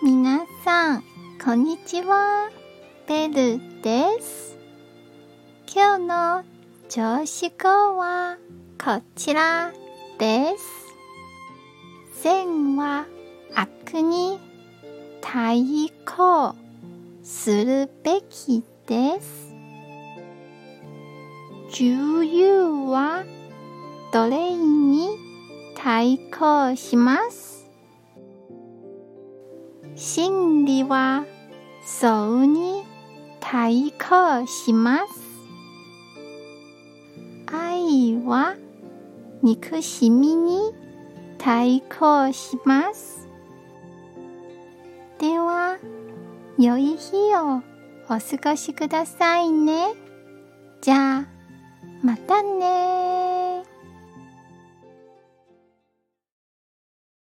皆さん、こんにちは。ベルです。今日の調子語はこちらです。善は悪に対抗するべきです。自由は奴隷に対抗します？真理はそうに対抗します。愛は憎しみに対抗します。では、良い日をお過ごしくださいね。じゃあ、またね